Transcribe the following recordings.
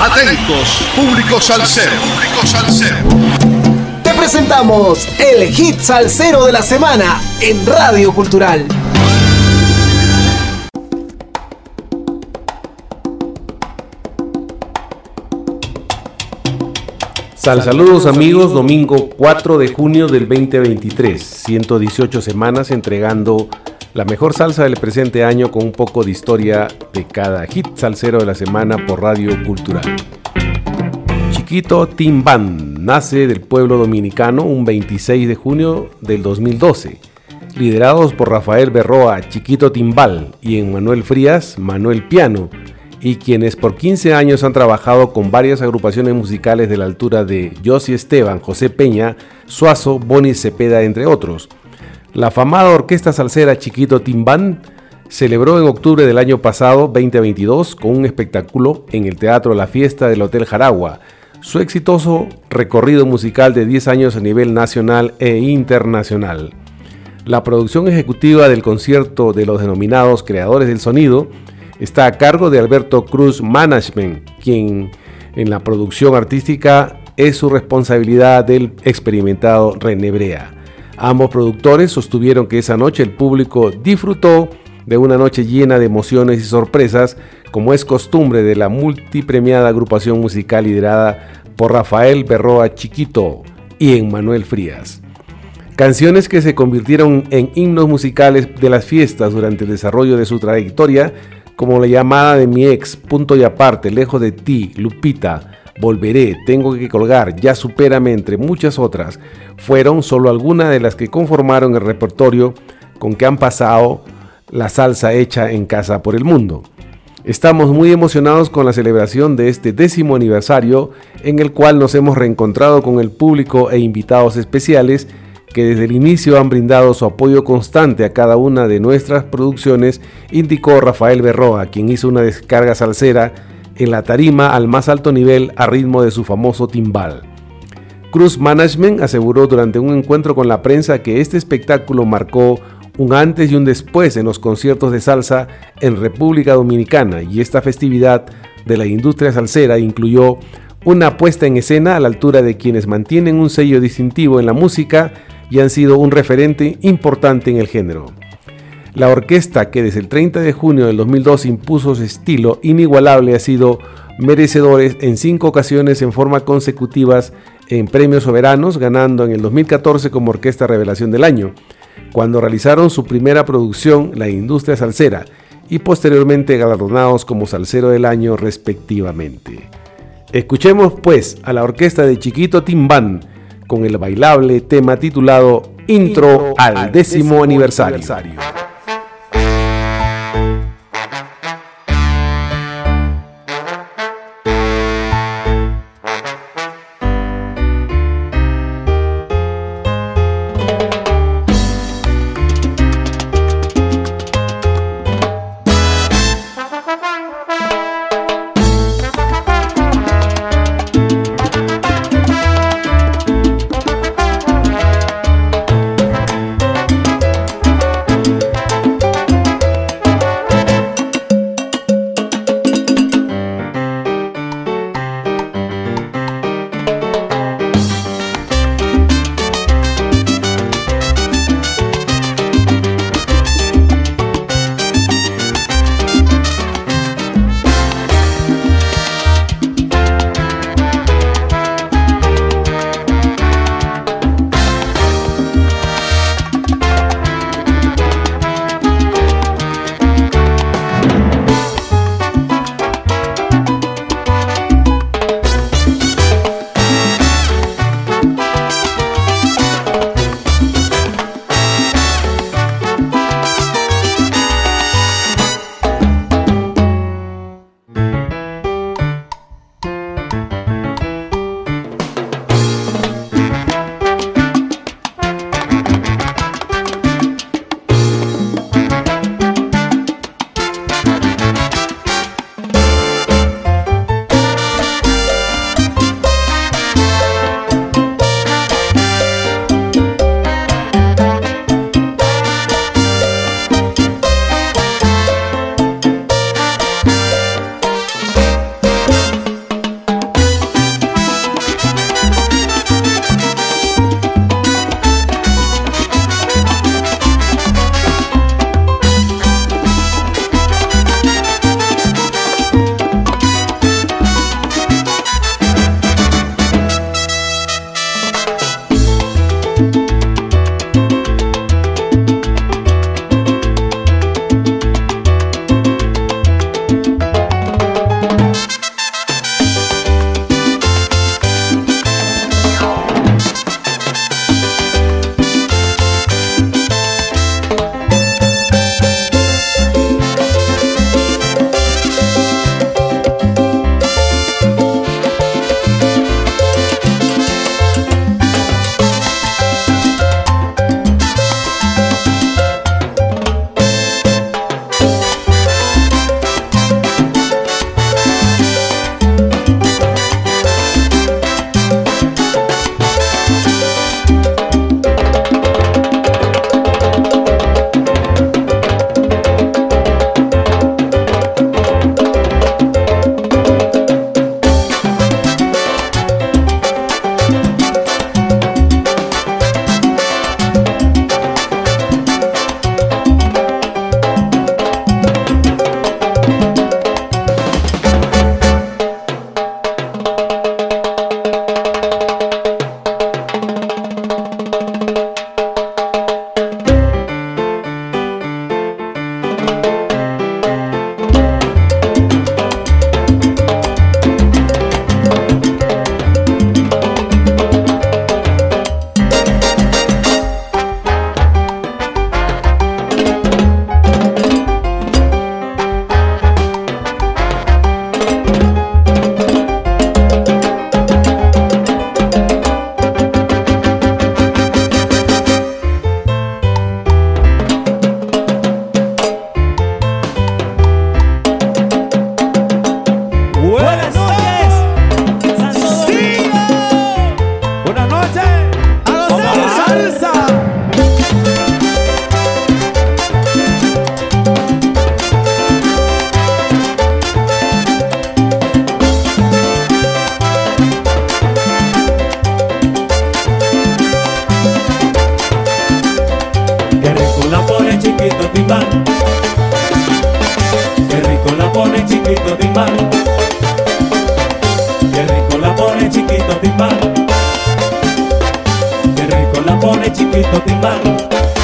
Atentos, público salsero. Público salsero. Te presentamos el hit salsero de la semana en Radio Cultural. Sal saludos amigos, domingo 4 de junio del 2023, 118 semanas entregando la mejor salsa del presente año con un poco de historia de cada hit salsero de la semana por Radio Cultural. Chiquito Timbán nace del pueblo dominicano un 26 de junio del 2012. Liderados por Rafael Berroa, Chiquito Timbal y Manuel Frías, Manuel Piano, y quienes por 15 años han trabajado con varias agrupaciones musicales de la altura de Josie Esteban, José Peña, Suazo, Boni Cepeda, entre otros. La afamada orquesta salsera Chiquito Timbán celebró en octubre del año pasado, 2022, con un espectáculo en el Teatro La Fiesta del Hotel Jaragua, su exitoso recorrido musical de 10 años a nivel nacional e internacional. La producción ejecutiva del concierto de los denominados creadores del sonido está a cargo de Alberto Cruz Management, quien en la producción artística es su responsabilidad del experimentado René Brea. Ambos productores sostuvieron que esa noche el público disfrutó de una noche llena de emociones y sorpresas, como es costumbre de la multipremiada agrupación musical liderada por Rafael Berroa Chiquito y Emmanuel Frías. Canciones que se convirtieron en himnos musicales de las fiestas durante el desarrollo de su trayectoria, como la llamada de mi ex, Punto y Aparte, Lejos de ti, Lupita, Volveré, Tengo que colgar, Ya supérame, entre muchas otras, fueron solo algunas de las que conformaron el repertorio con que han pasado la salsa hecha en casa por el mundo. Estamos muy emocionados con la celebración de este décimo aniversario en el cual nos hemos reencontrado con el público e invitados especiales que desde el inicio han brindado su apoyo constante a cada una de nuestras producciones, indicó Rafael Berroa, quien hizo una descarga salsera en la tarima al más alto nivel a ritmo de su famoso timbal. Cruz Management aseguró durante un encuentro con la prensa que este espectáculo marcó un antes y un después en los conciertos de salsa en República Dominicana y esta festividad de la industria salsera incluyó una puesta en escena a la altura de quienes mantienen un sello distintivo en la música y han sido un referente importante en el género. La orquesta que desde el 30 de junio del 2002 impuso su estilo inigualable ha sido merecedores en cinco ocasiones en forma consecutivas en premios soberanos, ganando en el 2014 como Orquesta Revelación del Año, cuando realizaron su primera producción, La Industria Salsera, y posteriormente galardonados como Salsero del Año respectivamente. Escuchemos pues a la orquesta de Chiquito Timbán con el bailable tema titulado Intro, al décimo, aniversario. Buenas noches, Santo sí. Buenas noches, a gozar salsa. Qué rico la pone chiquito timbal. Qué rico la pone chiquito timbal. Timbal. Qué rico la pone chiquito timbal.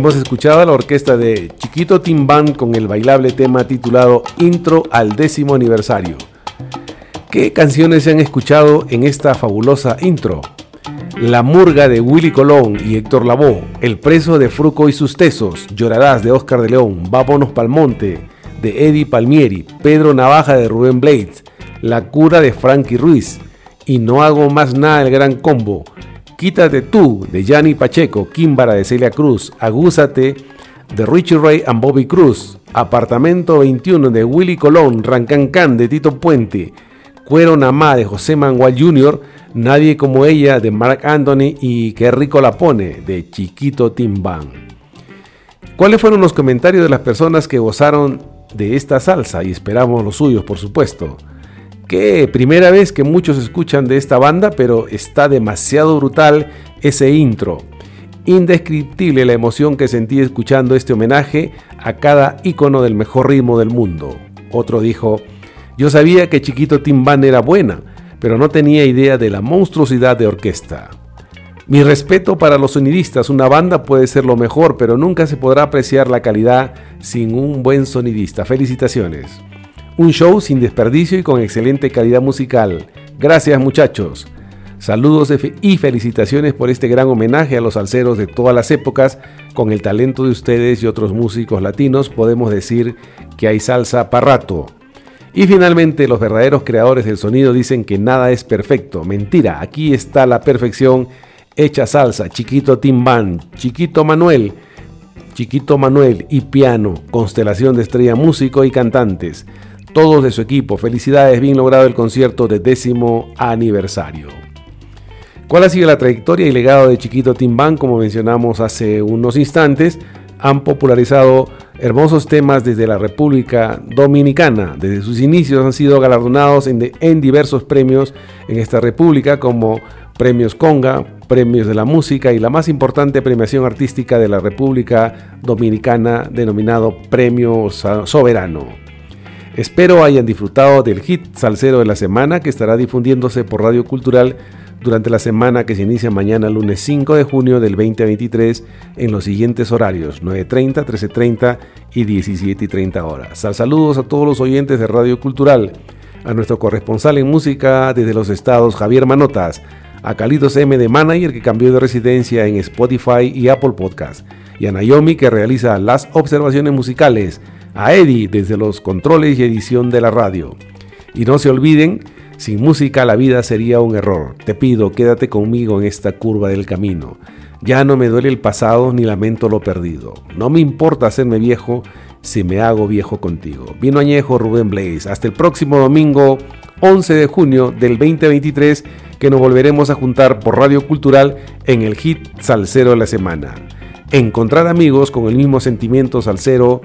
Hemos escuchado a la orquesta de Chiquito Timbán con el bailable tema titulado Intro al décimo aniversario. ¿Qué canciones se han escuchado en esta fabulosa intro? La Murga de Willy Colón y Héctor Lavoe, El preso de Fruco y sus tesos, Llorarás de Oscar de León, Vámonos Palmonte de Eddie Palmieri, Pedro Navaja de Rubén Blades, La cura de Frankie Ruiz y No hago más nada el gran combo, Quítate tú de Gianni Pacheco, Kimbara de Celia Cruz, Agúzate de Richie Ray and Bobby Cruz, Apartamento 21 de Willy Colón, Rancancán de Tito Puente, Cuero Namá de José Manuel Jr., Nadie como ella de Mark Anthony y Qué rico la pone de Chiquito Timbán. ¿Cuáles fueron los comentarios de las personas que gozaron de esta salsa? Y esperamos los suyos, por supuesto que primera vez que muchos escuchan de esta banda, pero está demasiado brutal ese intro. Indescriptible la emoción que sentí escuchando este homenaje a cada icono del mejor ritmo del mundo. Otro dijo, yo sabía que Chiquito Timbán era buena, pero no tenía idea de la monstruosidad de orquesta. Mi respeto para los sonidistas, una banda puede ser lo mejor, pero nunca se podrá apreciar la calidad sin un buen sonidista. Felicitaciones. Un show sin desperdicio y con excelente calidad musical. Gracias muchachos. Saludos y felicitaciones por este gran homenaje a los salseros de todas las épocas. Con el talento de ustedes y otros músicos latinos podemos decir que hay salsa para rato. Y finalmente los verdaderos creadores del sonido dicen que nada es perfecto. Mentira, aquí está la perfección hecha salsa. Chiquito Timbán, Chiquito Manuel, Chiquito Manuel y piano, constelación de estrella músico y cantantes todos de su equipo. Felicidades, bien logrado el concierto de décimo aniversario. ¿Cuál ha sido la trayectoria y legado de Chiquito Timbán? Como mencionamos hace unos instantes, han popularizado hermosos temas desde la República Dominicana. Desde sus inicios han sido galardonados en, en diversos premios en esta república como Premios Conga, Premios de la Música y la más importante premiación artística de la República Dominicana denominado Premio Soberano. Espero hayan disfrutado del hit salsero de la semana que estará difundiéndose por Radio Cultural durante la semana que se inicia mañana lunes 5 de junio del 2023 en los siguientes horarios 9.30, 13.30 y 17.30 horas. saludos a todos los oyentes de Radio Cultural, a nuestro corresponsal en música desde los estados Javier Manotas, a Calitos M de Manager que cambió de residencia en Spotify y Apple Podcast, y a Naomi que realiza las observaciones musicales a Eddie desde los controles y edición de la radio. Y no se olviden, sin música la vida sería un error. Te pido, quédate conmigo en esta curva del camino. Ya no me duele el pasado ni lamento lo perdido. No me importa hacerme viejo si me hago viejo contigo. Vino añejo Rubén Blaze. Hasta el próximo domingo 11 de junio del 2023 que nos volveremos a juntar por Radio Cultural en el hit Salcero de la semana. Encontrar amigos con el mismo sentimiento salsero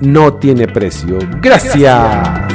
no tiene precio. Gracias.